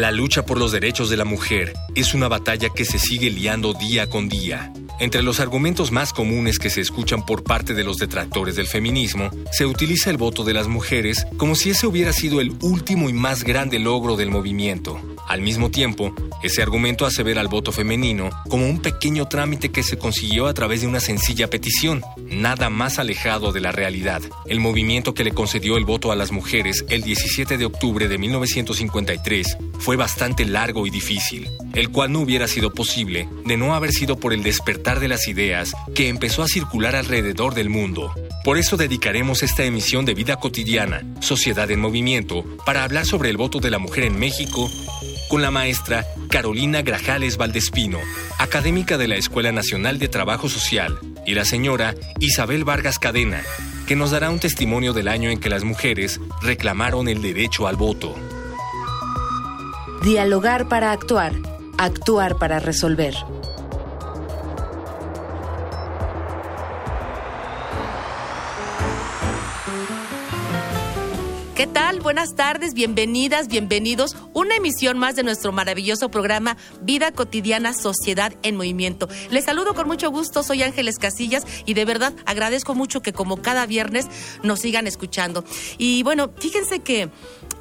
La lucha por los derechos de la mujer es una batalla que se sigue liando día con día. Entre los argumentos más comunes que se escuchan por parte de los detractores del feminismo, se utiliza el voto de las mujeres como si ese hubiera sido el último y más grande logro del movimiento. Al mismo tiempo, ese argumento hace ver al voto femenino como un pequeño trámite que se consiguió a través de una sencilla petición, nada más alejado de la realidad. El movimiento que le concedió el voto a las mujeres el 17 de octubre de 1953 fue bastante largo y difícil, el cual no hubiera sido posible de no haber sido por el despertar de las ideas que empezó a circular alrededor del mundo. Por eso dedicaremos esta emisión de Vida Cotidiana, Sociedad en Movimiento, para hablar sobre el voto de la mujer en México con la maestra Carolina Grajales Valdespino, académica de la Escuela Nacional de Trabajo Social, y la señora Isabel Vargas Cadena, que nos dará un testimonio del año en que las mujeres reclamaron el derecho al voto. Dialogar para actuar, actuar para resolver. ¿Qué tal? Buenas tardes, bienvenidas, bienvenidos. Una emisión más de nuestro maravilloso programa Vida Cotidiana, Sociedad en Movimiento. Les saludo con mucho gusto, soy Ángeles Casillas y de verdad agradezco mucho que como cada viernes nos sigan escuchando. Y bueno, fíjense que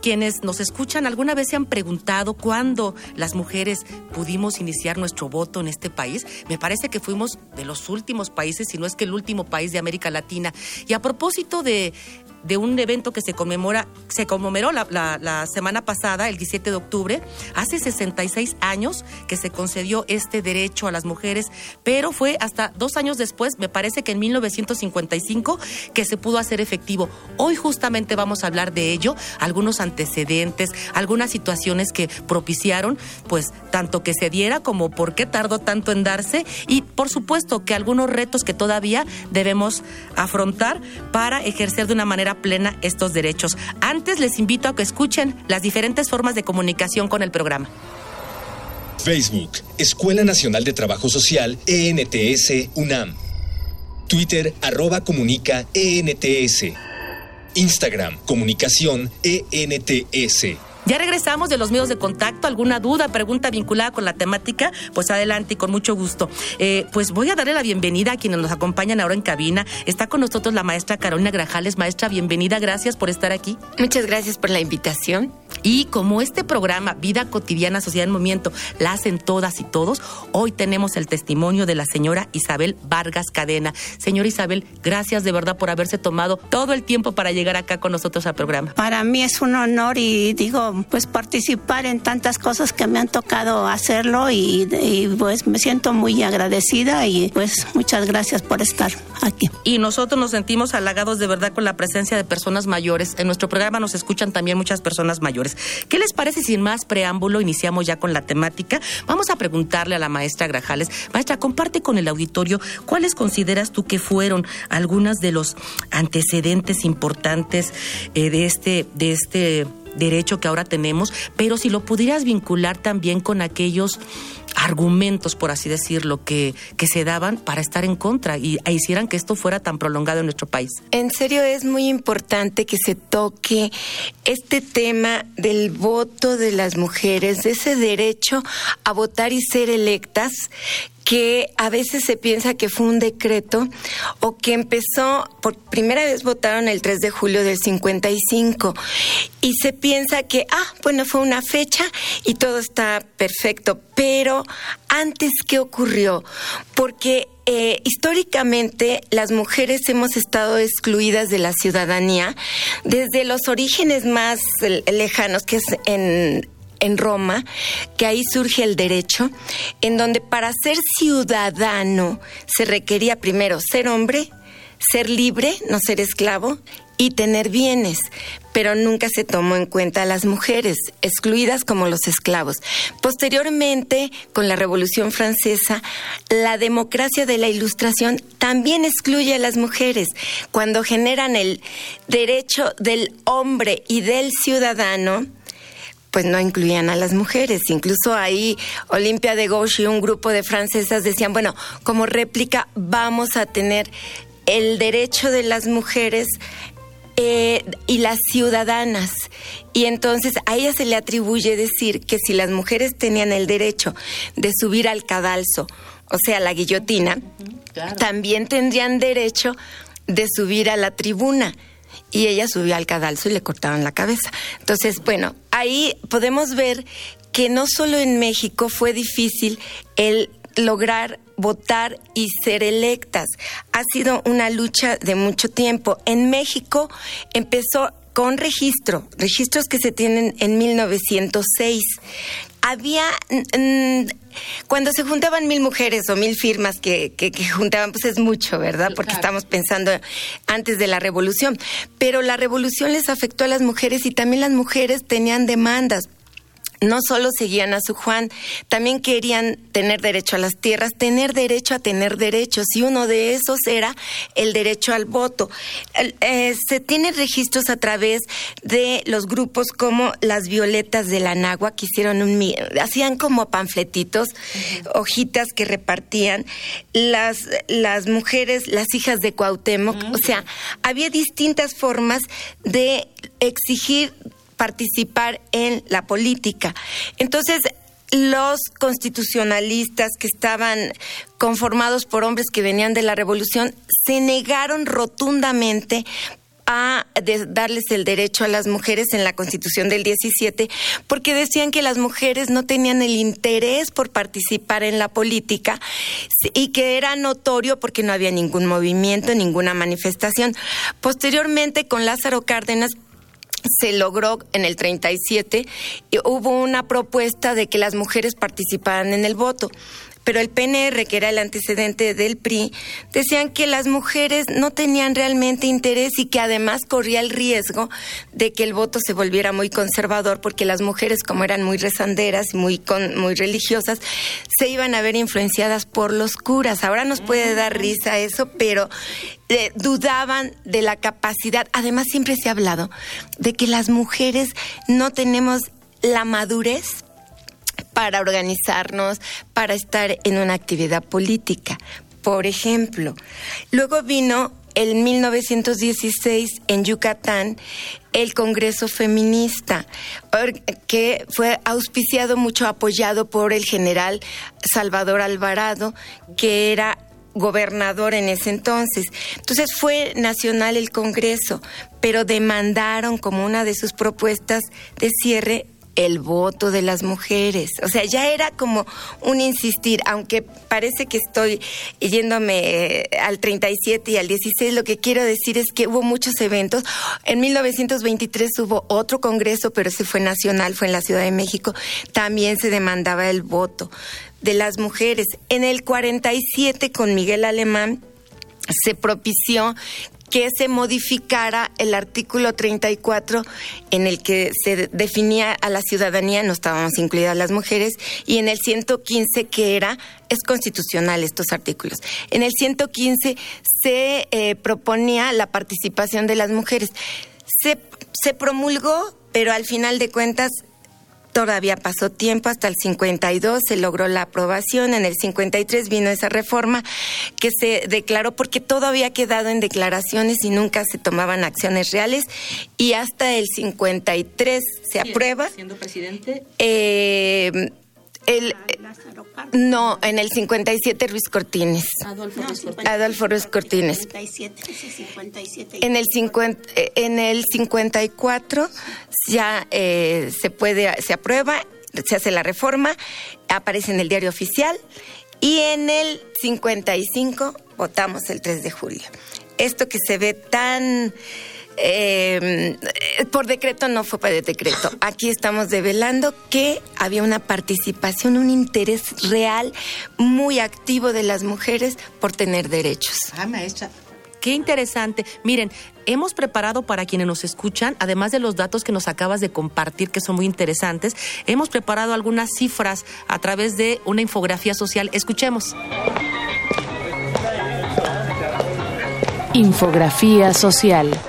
quienes nos escuchan alguna vez se han preguntado cuándo las mujeres pudimos iniciar nuestro voto en este país. Me parece que fuimos de los últimos países, si no es que el último país de América Latina. Y a propósito de, de un evento que se conmemora, se conmemoró la, la, semana pasada, el 17 de octubre, hace 66 años que se concedió este derecho a las mujeres, pero fue hasta dos años después, me parece que en 1955, que se pudo hacer efectivo. Hoy justamente vamos a hablar de ello, algunos antecedentes, algunas situaciones que propiciaron, pues, tanto que se diera como por qué tardó tanto en darse y, por supuesto, que algunos retos que todavía debemos afrontar para ejercer de una manera plena estos derechos. Antes les invito a que escuchen las diferentes formas de comunicación con el programa. Facebook, Escuela Nacional de Trabajo Social, ENTS, UNAM. Twitter, arroba comunica, ENTS. Instagram, comunicación, ENTS. Ya regresamos de los medios de contacto. ¿Alguna duda, pregunta vinculada con la temática? Pues adelante y con mucho gusto. Eh, pues voy a darle la bienvenida a quienes nos acompañan ahora en cabina. Está con nosotros la maestra Carolina Grajales. Maestra, bienvenida. Gracias por estar aquí. Muchas gracias por la invitación. Y como este programa, Vida Cotidiana, Sociedad en Movimiento, la hacen todas y todos, hoy tenemos el testimonio de la señora Isabel Vargas Cadena. Señora Isabel, gracias de verdad por haberse tomado todo el tiempo para llegar acá con nosotros al programa. Para mí es un honor y digo, pues participar en tantas cosas que me han tocado hacerlo y, pues me siento muy agradecida y pues muchas gracias por estar aquí. Y nosotros nos sentimos halagados de verdad con la presencia de personas mayores. En nuestro programa nos escuchan también muchas personas mayores. ¿Qué les parece sin más preámbulo iniciamos ya con la temática? Vamos a preguntarle a la maestra Grajales. Maestra, comparte con el auditorio cuáles consideras tú que fueron algunas de los antecedentes importantes eh, de este de este derecho que ahora tenemos, pero si lo pudieras vincular también con aquellos argumentos, por así decirlo, que, que se daban para estar en contra y e hicieran que esto fuera tan prolongado en nuestro país. En serio, es muy importante que se toque este tema del voto de las mujeres, de ese derecho a votar y ser electas, que a veces se piensa que fue un decreto o que empezó, por primera vez votaron el 3 de julio del 55 y se piensa que, ah, bueno, fue una fecha y todo está perfecto, pero antes, ¿qué ocurrió? Porque eh, históricamente las mujeres hemos estado excluidas de la ciudadanía desde los orígenes más lejanos, que es en en Roma, que ahí surge el derecho, en donde para ser ciudadano se requería primero ser hombre, ser libre, no ser esclavo, y tener bienes, pero nunca se tomó en cuenta a las mujeres, excluidas como los esclavos. Posteriormente, con la Revolución Francesa, la democracia de la Ilustración también excluye a las mujeres cuando generan el derecho del hombre y del ciudadano pues no incluían a las mujeres. Incluso ahí Olimpia de Gauche y un grupo de francesas decían, bueno, como réplica vamos a tener el derecho de las mujeres eh, y las ciudadanas. Y entonces a ella se le atribuye decir que si las mujeres tenían el derecho de subir al cadalso, o sea, la guillotina, también tendrían derecho de subir a la tribuna y ella subió al cadalso y le cortaron la cabeza. Entonces, bueno, ahí podemos ver que no solo en México fue difícil el lograr votar y ser electas. Ha sido una lucha de mucho tiempo. En México empezó con registro, registros que se tienen en 1906. Había, cuando se juntaban mil mujeres o mil firmas que, que, juntaban, pues es mucho, ¿verdad? Porque estamos pensando antes de la revolución. Pero la revolución les afectó a las mujeres y también las mujeres tenían demandas no solo seguían a su Juan, también querían tener derecho a las tierras, tener derecho a tener derechos, y uno de esos era el derecho al voto. Eh, se tienen registros a través de los grupos como las Violetas de la Nagua, que hicieron un, hacían como panfletitos, hojitas que repartían, las, las mujeres, las hijas de Cuauhtémoc, o sea, había distintas formas de exigir participar en la política. Entonces, los constitucionalistas que estaban conformados por hombres que venían de la revolución se negaron rotundamente a darles el derecho a las mujeres en la Constitución del 17, porque decían que las mujeres no tenían el interés por participar en la política y que era notorio porque no había ningún movimiento, ninguna manifestación. Posteriormente, con Lázaro Cárdenas, se logró en el 37 y hubo una propuesta de que las mujeres participaran en el voto. Pero el PNR, que era el antecedente del PRI, decían que las mujeres no tenían realmente interés y que además corría el riesgo de que el voto se volviera muy conservador, porque las mujeres, como eran muy rezanderas y muy, muy religiosas, se iban a ver influenciadas por los curas. Ahora nos puede dar risa eso, pero eh, dudaban de la capacidad. Además, siempre se ha hablado de que las mujeres no tenemos la madurez para organizarnos, para estar en una actividad política. Por ejemplo, luego vino en 1916 en Yucatán el Congreso Feminista, que fue auspiciado mucho, apoyado por el general Salvador Alvarado, que era gobernador en ese entonces. Entonces fue nacional el Congreso, pero demandaron como una de sus propuestas de cierre el voto de las mujeres. O sea, ya era como un insistir, aunque parece que estoy yéndome eh, al 37 y al 16, lo que quiero decir es que hubo muchos eventos. En 1923 hubo otro congreso, pero ese fue nacional, fue en la Ciudad de México. También se demandaba el voto de las mujeres. En el 47 con Miguel Alemán se propició que se modificara el artículo 34 en el que se definía a la ciudadanía, no estábamos incluidas las mujeres, y en el 115 que era, es constitucional estos artículos, en el 115 se eh, proponía la participación de las mujeres. Se, se promulgó, pero al final de cuentas Todavía pasó tiempo, hasta el 52 se logró la aprobación, en el 53 vino esa reforma que se declaró porque todo había quedado en declaraciones y nunca se tomaban acciones reales y hasta el 53 se aprueba. Siendo presidente. Eh, el, no, en el 57 Ruiz Cortines. Adolfo Ruiz Cortines. Adolfo Ruiz Cortines. En el, 50, en el 54 ya eh, se puede, se aprueba, se hace la reforma, aparece en el diario oficial y en el 55 votamos el 3 de julio. Esto que se ve tan eh, por decreto no fue por decreto. Aquí estamos develando que había una participación, un interés real muy activo de las mujeres por tener derechos. Ah, maestra, Qué interesante. Miren, hemos preparado para quienes nos escuchan, además de los datos que nos acabas de compartir, que son muy interesantes, hemos preparado algunas cifras a través de una infografía social. Escuchemos. Infografía social.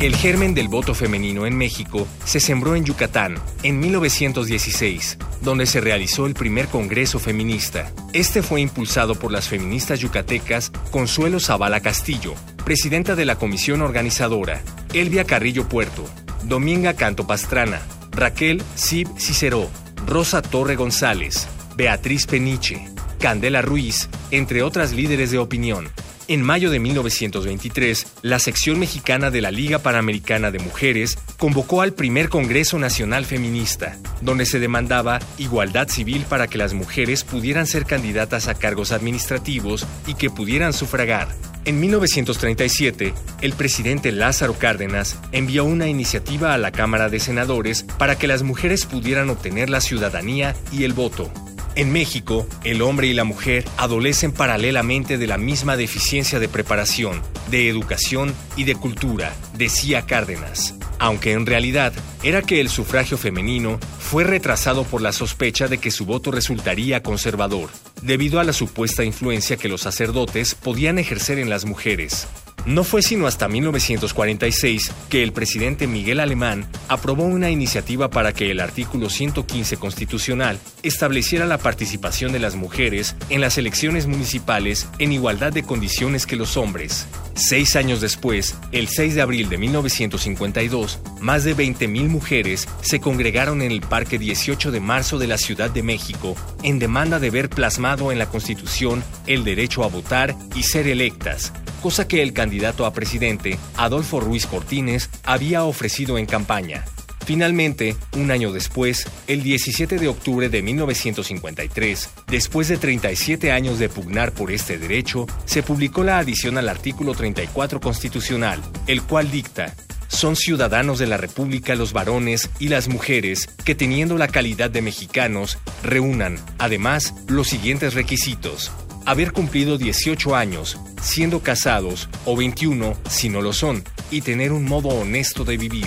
El germen del voto femenino en México se sembró en Yucatán en 1916, donde se realizó el primer Congreso Feminista. Este fue impulsado por las feministas yucatecas Consuelo Zavala Castillo, presidenta de la comisión organizadora, Elvia Carrillo Puerto, Dominga Canto Pastrana, Raquel Sib Ciceró, Rosa Torre González, Beatriz Peniche, Candela Ruiz, entre otras líderes de opinión. En mayo de 1923, la sección mexicana de la Liga Panamericana de Mujeres convocó al primer Congreso Nacional Feminista, donde se demandaba igualdad civil para que las mujeres pudieran ser candidatas a cargos administrativos y que pudieran sufragar. En 1937, el presidente Lázaro Cárdenas envió una iniciativa a la Cámara de Senadores para que las mujeres pudieran obtener la ciudadanía y el voto. En México, el hombre y la mujer adolecen paralelamente de la misma deficiencia de preparación, de educación y de cultura, decía Cárdenas, aunque en realidad era que el sufragio femenino fue retrasado por la sospecha de que su voto resultaría conservador, debido a la supuesta influencia que los sacerdotes podían ejercer en las mujeres. No fue sino hasta 1946 que el presidente Miguel Alemán aprobó una iniciativa para que el artículo 115 constitucional estableciera la participación de las mujeres en las elecciones municipales en igualdad de condiciones que los hombres. Seis años después, el 6 de abril de 1952, más de 20.000 mujeres se congregaron en el Parque 18 de marzo de la Ciudad de México en demanda de ver plasmado en la Constitución el derecho a votar y ser electas, cosa que el candidato a presidente, Adolfo Ruiz Cortines, había ofrecido en campaña. Finalmente, un año después, el 17 de octubre de 1953, después de 37 años de pugnar por este derecho, se publicó la adición al artículo 34 constitucional, el cual dicta son ciudadanos de la República los varones y las mujeres que teniendo la calidad de mexicanos reúnan, además, los siguientes requisitos haber cumplido 18 años, siendo casados, o 21 si no lo son, y tener un modo honesto de vivir.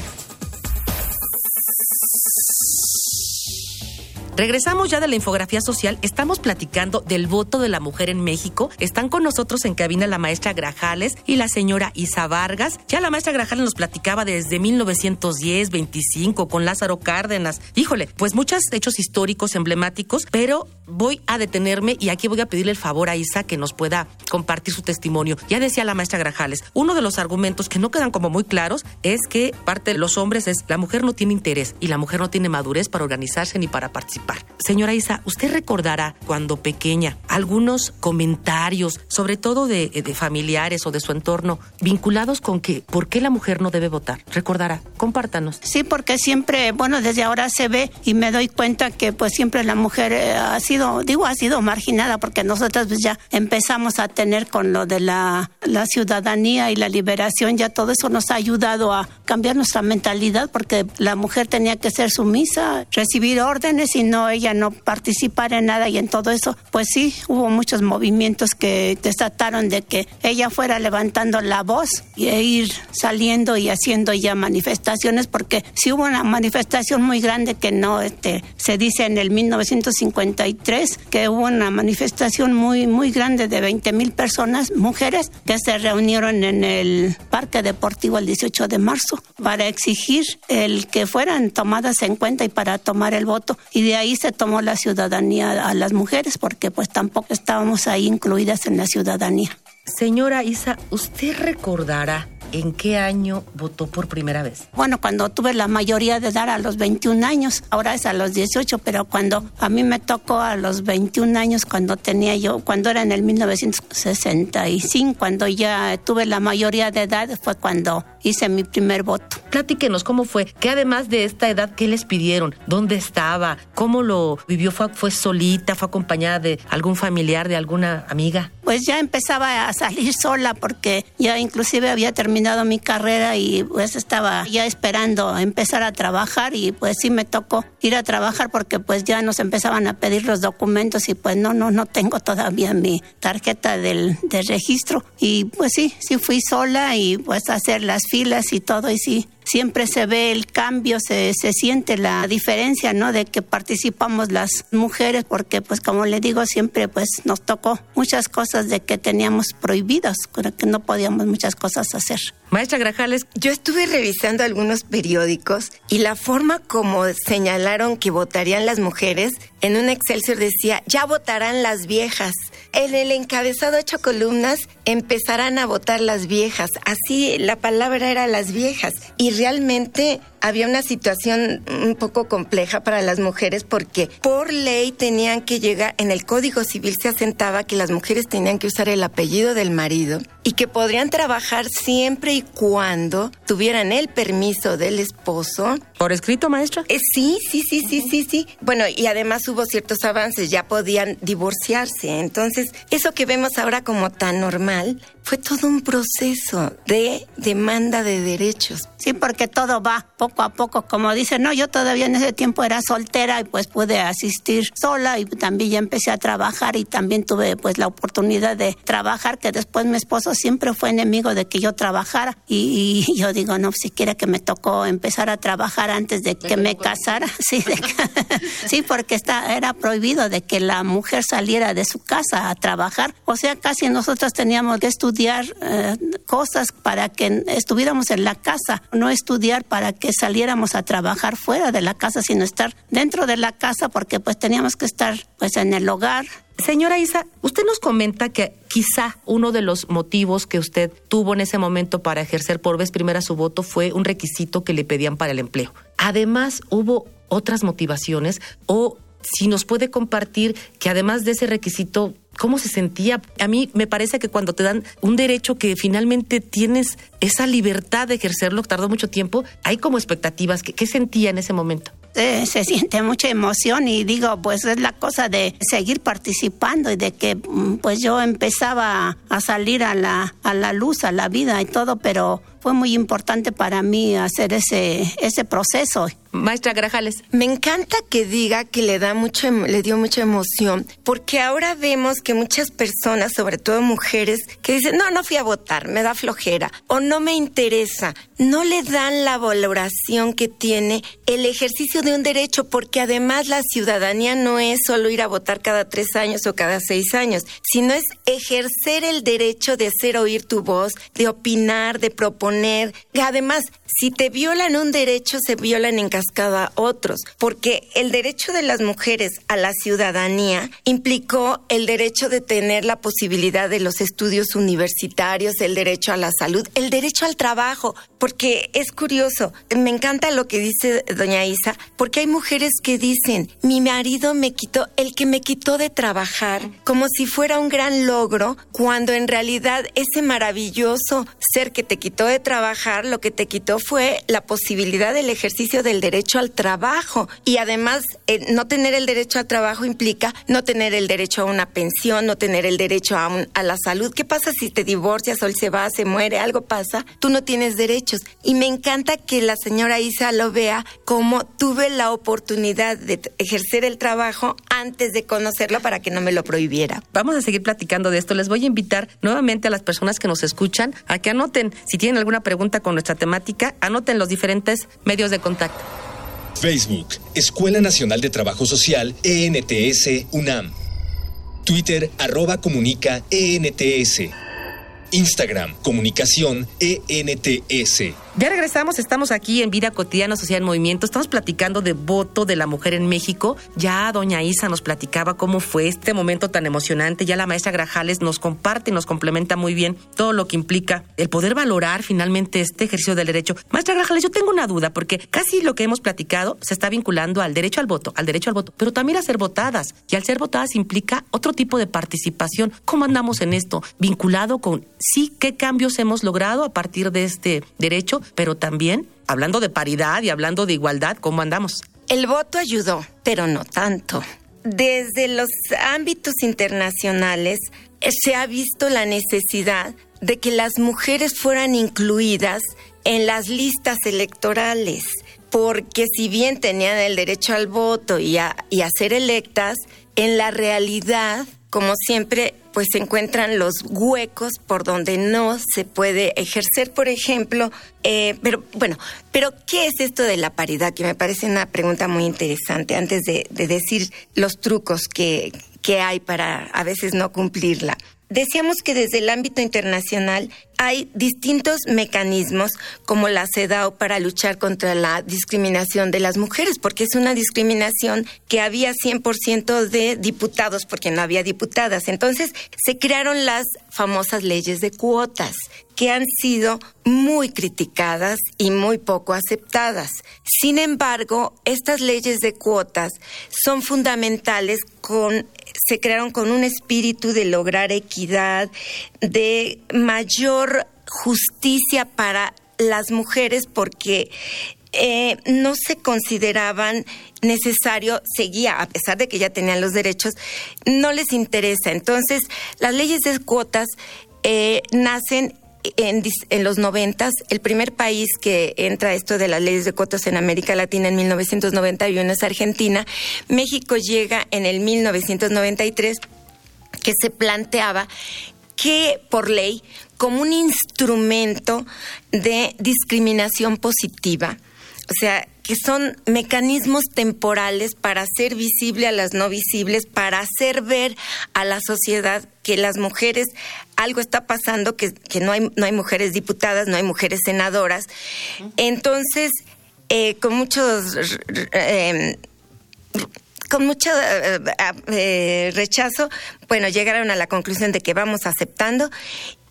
Regresamos ya de la infografía social. Estamos platicando del voto de la mujer en México. Están con nosotros en cabina la maestra Grajales y la señora Isa Vargas. Ya la maestra Grajales nos platicaba desde 1910, 25 con Lázaro Cárdenas. Híjole, pues muchos hechos históricos emblemáticos, pero voy a detenerme y aquí voy a pedirle el favor a Isa que nos pueda compartir su testimonio. Ya decía la maestra Grajales, uno de los argumentos que no quedan como muy claros es que parte de los hombres es la mujer no tiene interés y la mujer no tiene madurez para organizarse ni para participar Señora Isa, usted recordará cuando pequeña algunos comentarios, sobre todo de, de, familiares o de su entorno, vinculados con que por qué la mujer no debe votar. Recordará, compártanos. Sí, porque siempre, bueno, desde ahora se ve y me doy cuenta que pues siempre la mujer eh, ha sido, digo, ha sido marginada porque nosotros pues, ya empezamos a tener con lo de la, la ciudadanía y la liberación, ya todo eso nos ha ayudado a cambiar nuestra mentalidad porque la mujer tenía que ser sumisa, recibir órdenes y no ella no participar en nada y en todo eso, pues sí, hubo muchos movimientos que desataron de que ella fuera levantando la voz e ir saliendo y haciendo ya manifestaciones, porque sí hubo una manifestación muy grande que no, este, se dice en el 1953 que hubo una manifestación muy, muy grande de 20 mil personas, mujeres, que se reunieron en el Parque Deportivo el 18 de marzo para exigir el que fueran tomadas en cuenta y para tomar el voto. Y de ahí se tomó la ciudadanía a las mujeres porque pues tampoco estábamos ahí incluidas en la ciudadanía. Señora Isa, ¿usted recordará ¿En qué año votó por primera vez? Bueno, cuando tuve la mayoría de edad a los 21 años, ahora es a los 18, pero cuando a mí me tocó a los 21 años, cuando tenía yo, cuando era en el 1965, cuando ya tuve la mayoría de edad, fue cuando hice mi primer voto. Platíquenos cómo fue, que además de esta edad, ¿qué les pidieron? ¿Dónde estaba? ¿Cómo lo vivió? ¿Fue, fue solita? ¿Fue acompañada de algún familiar, de alguna amiga? Pues ya empezaba a salir sola porque ya inclusive había terminado terminado mi carrera y pues estaba ya esperando empezar a trabajar y pues sí me tocó ir a trabajar porque pues ya nos empezaban a pedir los documentos y pues no, no, no tengo todavía mi tarjeta del, del registro. Y pues sí, sí fui sola y pues hacer las filas y todo y sí, siempre se ve el cambio, se, se siente la diferencia, ¿no? De que participamos las mujeres, porque pues como le digo, siempre pues nos tocó muchas cosas de que teníamos prohibidas, que no podíamos muchas cosas hacer. Maestra Grajales. Yo estuve revisando algunos periódicos y la forma como señalaron que votarían las mujeres, en un Excelsior decía, ya votarán las viejas. En el encabezado ocho columnas empezarán a votar las viejas. Así la palabra era las viejas. Y realmente había una situación un poco compleja para las mujeres porque por ley tenían que llegar, en el Código Civil se asentaba que las mujeres tenían que usar el apellido del marido y que podrían trabajar siempre y cuando tuvieran el permiso del esposo. ¿Por escrito, maestra? Eh, sí, sí, sí, sí, sí, sí. Bueno, y además hubo ciertos avances, ya podían divorciarse. Entonces, eso que vemos ahora como tan normal, fue todo un proceso de demanda de derechos. Sí, porque todo va poco a poco, como dicen, no, yo todavía en ese tiempo era soltera y pues pude asistir sola y también ya empecé a trabajar y también tuve pues la oportunidad de trabajar, que después mi esposo siempre fue enemigo de que yo trabajara. Y, yo digo, no, siquiera que me tocó empezar a trabajar antes de que me casara, sí, sí, porque está, era prohibido de que la mujer saliera de su casa a trabajar, o sea, casi nosotros teníamos que estudiar estudiar eh, cosas para que estuviéramos en la casa, no estudiar para que saliéramos a trabajar fuera de la casa, sino estar dentro de la casa porque pues teníamos que estar pues en el hogar. Señora Isa, usted nos comenta que quizá uno de los motivos que usted tuvo en ese momento para ejercer por vez primera su voto fue un requisito que le pedían para el empleo. Además, hubo otras motivaciones o si nos puede compartir que además de ese requisito cómo se sentía. A mí me parece que cuando te dan un derecho que finalmente tienes esa libertad de ejercerlo, tardó mucho tiempo, hay como expectativas. ¿Qué, sentía en ese momento? se siente mucha emoción y digo, pues es la cosa de seguir participando y de que mm, pues yo empezaba a salir a la, a la luz, a la vida y todo, pero fue muy importante para mí hacer ese, ese proceso. Maestra Grajales. Me encanta que diga que le da mucho, em, le dio mucha emoción, porque ahora vemos que muchas personas, sobre todo mujeres, que dicen, no, no fui a votar, me da flojera, o no me interesa, no le dan la valoración que tiene el ejercicio de un derecho, porque además la ciudadanía no es solo ir a votar cada tres años o cada seis años, sino es ejercer el derecho de hacer oír tu voz, de opinar, de proponer. Además, si te violan un derecho, se violan en cascada otros, porque el derecho de las mujeres a la ciudadanía implicó el derecho de tener la posibilidad de los estudios universitarios, el derecho a la salud, el derecho al trabajo, porque es curioso, me encanta lo que dice doña Isa, porque hay mujeres que dicen, mi marido me quitó, el que me quitó de trabajar, como si fuera un gran logro, cuando en realidad ese maravilloso ser que te quitó de trabajar, lo que te quitó fue la posibilidad del ejercicio del derecho al trabajo. Y además, eh, no tener el derecho al trabajo implica no tener el derecho a una pensión, no tener el derecho a, a la salud. ¿Qué pasa si te divorcias o él se va, se muere, algo pasa? Tú no tienes derechos. Y me encanta que la señora Isa lo vea como tuve la oportunidad de ejercer el trabajo antes de conocerlo para que no me lo prohibiera. Vamos a seguir platicando de esto. Les voy a invitar nuevamente a las personas que nos escuchan a que anoten, si tienen alguna pregunta con nuestra temática, anoten los diferentes medios de contacto. Facebook, Escuela Nacional de Trabajo Social, ENTS, UNAM. Twitter, arroba comunica, ENTS. Instagram, comunicación, ENTS. Ya regresamos, estamos aquí en Vida Cotidiana Social en Movimiento, estamos platicando de voto de la mujer en México. Ya doña Isa nos platicaba cómo fue este momento tan emocionante, ya la maestra Grajales nos comparte y nos complementa muy bien todo lo que implica el poder valorar finalmente este ejercicio del derecho. Maestra Grajales, yo tengo una duda, porque casi lo que hemos platicado se está vinculando al derecho al voto, al derecho al voto, pero también a ser votadas. Y al ser votadas implica otro tipo de participación. ¿Cómo andamos en esto? Vinculado con sí, qué cambios hemos logrado a partir de este derecho pero también hablando de paridad y hablando de igualdad, ¿cómo andamos? El voto ayudó, pero no tanto. Desde los ámbitos internacionales eh, se ha visto la necesidad de que las mujeres fueran incluidas en las listas electorales, porque si bien tenían el derecho al voto y a, y a ser electas, en la realidad, como siempre, pues se encuentran los huecos por donde no se puede ejercer, por ejemplo, eh, pero bueno, pero ¿qué es esto de la paridad? Que me parece una pregunta muy interesante antes de, de decir los trucos que, que hay para a veces no cumplirla. Decíamos que desde el ámbito internacional hay distintos mecanismos como la CEDAW para luchar contra la discriminación de las mujeres, porque es una discriminación que había 100% de diputados, porque no había diputadas. Entonces se crearon las famosas leyes de cuotas, que han sido muy criticadas y muy poco aceptadas. Sin embargo, estas leyes de cuotas son fundamentales con se crearon con un espíritu de lograr equidad, de mayor justicia para las mujeres porque eh, no se consideraban necesario, seguía, a pesar de que ya tenían los derechos, no les interesa. Entonces, las leyes de cuotas eh, nacen en, los noventas, el primer país que entra esto de las leyes de cuotas en América Latina en 1991 es Argentina. México llega en el 1993 que se planteaba que por ley, como un instrumento de discriminación positiva, o sea, que son mecanismos temporales para hacer visible a las no visibles, para hacer ver a la sociedad que las mujeres, algo está pasando, que, no, hay, no hay mujeres diputadas, no hay mujeres senadoras. Entonces, eh, con muchos... Eh, con mucho eh, rechazo, bueno, llegaron a la conclusión de que vamos aceptando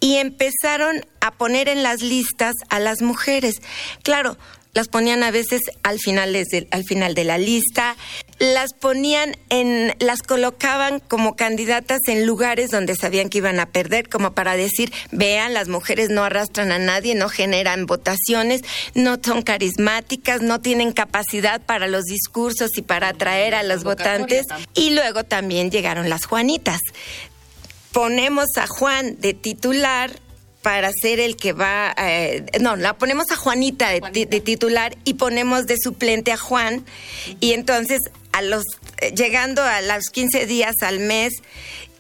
y empezaron a poner en las listas a las mujeres. Claro, las ponían a veces al final, al final de la lista, las ponían en, las colocaban como candidatas en lugares donde sabían que iban a perder, como para decir, vean, las mujeres no arrastran a nadie, no generan votaciones, no son carismáticas, no tienen capacidad para los discursos y para atraer a los votantes. Y luego también llegaron las Juanitas. Ponemos a Juan de titular para ser el que va, eh, no, la ponemos a Juanita de, titular y ponemos de suplente a Juan y entonces a los eh, llegando a los 15 días al mes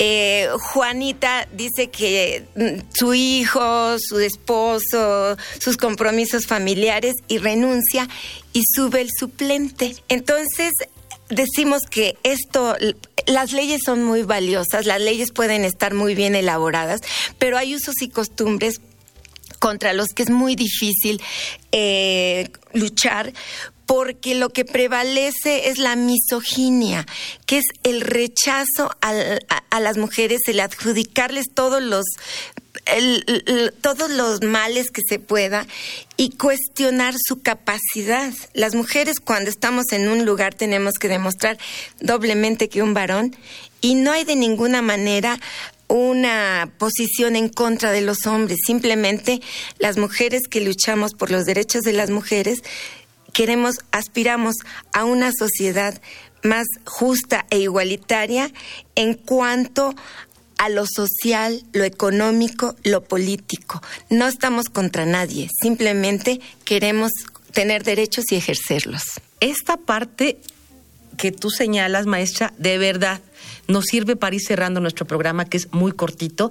eh, Juanita dice que mm, su hijo, su esposo, sus compromisos familiares y renuncia y sube el suplente. Entonces, decimos que esto, las leyes son muy valiosas, las leyes pueden estar muy bien elaboradas, pero hay usos y costumbres contra los que es muy difícil eh, luchar porque lo que prevalece es la misoginia, que es el rechazo a, a, las mujeres, el adjudicarles todos los todos los males que se pueda y cuestionar su capacidad. Las mujeres cuando estamos en un lugar tenemos que demostrar doblemente que un varón y no hay de ninguna manera una posición en contra de los hombres. Simplemente las mujeres que luchamos por los derechos de las mujeres queremos, aspiramos a una sociedad más justa e igualitaria en cuanto a lo social, lo económico, lo político. No estamos contra nadie, simplemente queremos tener derechos y ejercerlos. Esta parte que tú señalas, maestra, de verdad nos sirve para ir cerrando nuestro programa, que es muy cortito.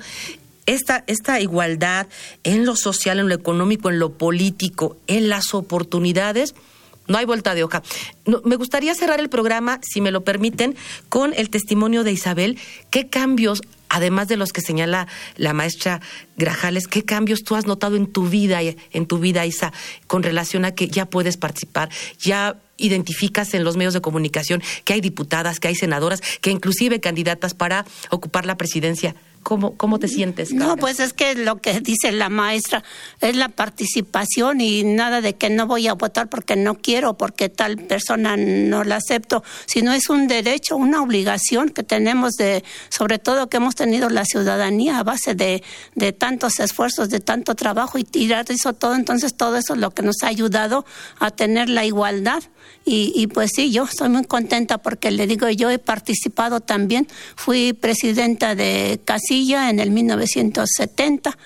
Esta, esta igualdad en lo social, en lo económico, en lo político, en las oportunidades, no hay vuelta de hoja. me gustaría cerrar el programa, si me lo permiten, con el testimonio de Isabel. ¿Qué cambios además de los que señala la maestra Grajales, ¿qué cambios tú has notado en tu vida, en tu vida, Isa, con relación a que ya puedes participar, ya identificas en los medios de comunicación que hay diputadas, que hay senadoras, que inclusive candidatas para ocupar la presidencia? ¿Cómo, cómo te sientes? No, pues es que lo que dice la maestra es la participación y nada de que no voy a votar porque no quiero, porque tal persona no la acepto, sino es un derecho, una obligación que tenemos de, sobre todo que hemos tenido la ciudadanía a base de, de tantos esfuerzos, de tanto trabajo y tirar eso todo, entonces todo eso es lo que nos ha ayudado a tener la igualdad. Y, y pues sí, yo estoy muy contenta porque le digo, yo he participado también, fui presidenta de casi casilla en el 1970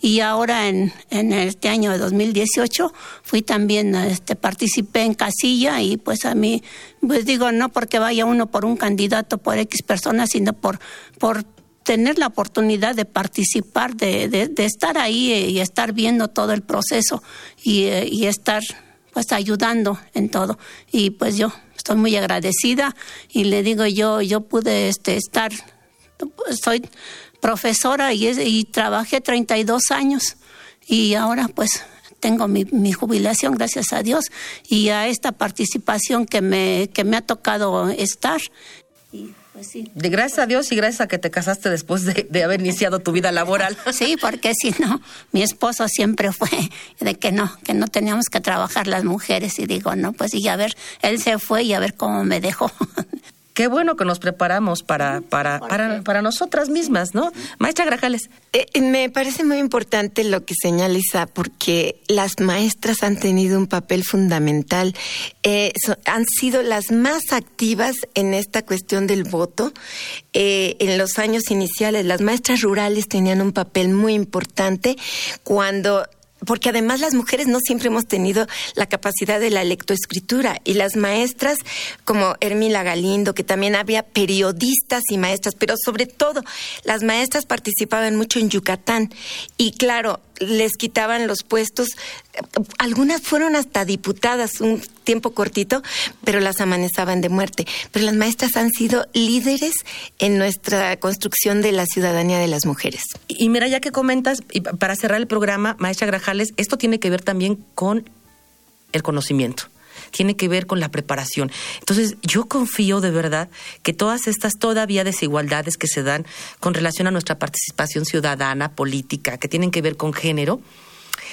y ahora en, este año de 2018 fui también, este, participé en casilla y pues a mí, pues digo, no porque vaya uno por un candidato por X personas, sino por, por tener la oportunidad de participar, de, de, estar ahí y estar viendo todo el proceso y, y estar pues ayudando en todo. Y pues yo estoy muy agradecida y le digo yo, yo pude este, estar, soy profesora y, y trabajé 32 años y ahora pues tengo mi, mi, jubilación, gracias a Dios, y a esta participación que me, que me ha tocado estar. Y pues sí. De gracias a Dios y gracias a que te casaste después de, de, haber iniciado tu vida laboral. Sí, porque si no, mi esposo siempre fue de que no, que no teníamos que trabajar las mujeres. Y digo, no, pues y a ver, él se fue y a ver cómo me dejó. qué bueno que nos preparamos para, para, para, para nosotras mismas, ¿no? Maestra Grajales. Eh, eh, me parece muy importante lo que señala Isa, porque las maestras han tenido un papel fundamental, eh, han sido las más activas en esta cuestión del voto. Eh, en los años iniciales, las maestras rurales tenían un papel muy importante cuando porque además las mujeres no siempre hemos tenido la capacidad de la lectoescritura y las maestras como Hermila Galindo, que también había periodistas y maestras, pero sobre todo las maestras participaban mucho en Yucatán. Y claro, les quitaban los puestos. Algunas fueron hasta diputadas un tiempo cortito, pero las amanezaban de muerte. Pero las maestras han sido líderes en nuestra construcción de la ciudadanía de las mujeres. Y, mira, ya que comentas, y para cerrar el programa, maestra Grajales, esto tiene que ver también con el conocimiento tiene que ver con la preparación. Entonces, yo confío de verdad que todas estas todavía desigualdades que se dan con relación a nuestra participación ciudadana, política, que tienen que ver con género,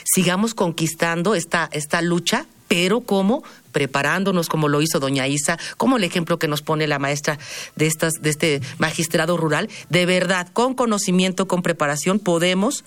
sigamos conquistando esta, esta lucha pero como preparándonos como lo hizo doña Isa, como el ejemplo que nos pone la maestra de estas de este magistrado rural, de verdad, con conocimiento, con preparación podemos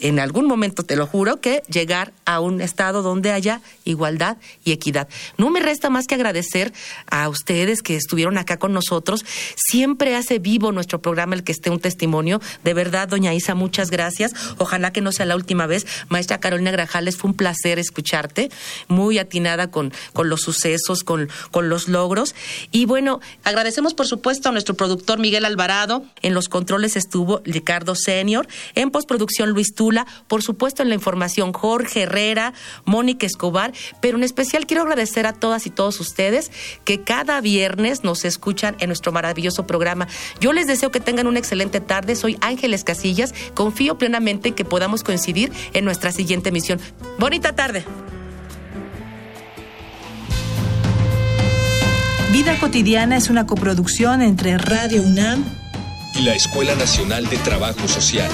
en algún momento, te lo juro, que llegar a un estado donde haya igualdad y equidad. No me resta más que agradecer a ustedes que estuvieron acá con nosotros. Siempre hace vivo nuestro programa el que esté un testimonio. De verdad, doña Isa, muchas gracias. Ojalá que no sea la última vez. Maestra Carolina Grajales, fue un placer escucharte, muy atinada con, con los sucesos, con, con los logros. Y bueno, agradecemos por supuesto a nuestro productor Miguel Alvarado. En los controles estuvo Ricardo Senior. En postproducción Luis Por supuesto en la información Jorge Herrera, Mónica Escobar, pero en especial quiero agradecer a todas y todos ustedes que cada viernes nos escuchan en nuestro maravilloso programa. Yo les deseo que tengan una excelente tarde. Soy Ángeles Casillas. Confío plenamente en que podamos coincidir en nuestra siguiente emisión. Bonita tarde. Vida cotidiana es una coproducción entre Radio UNAM y la Escuela Nacional de Trabajo Social.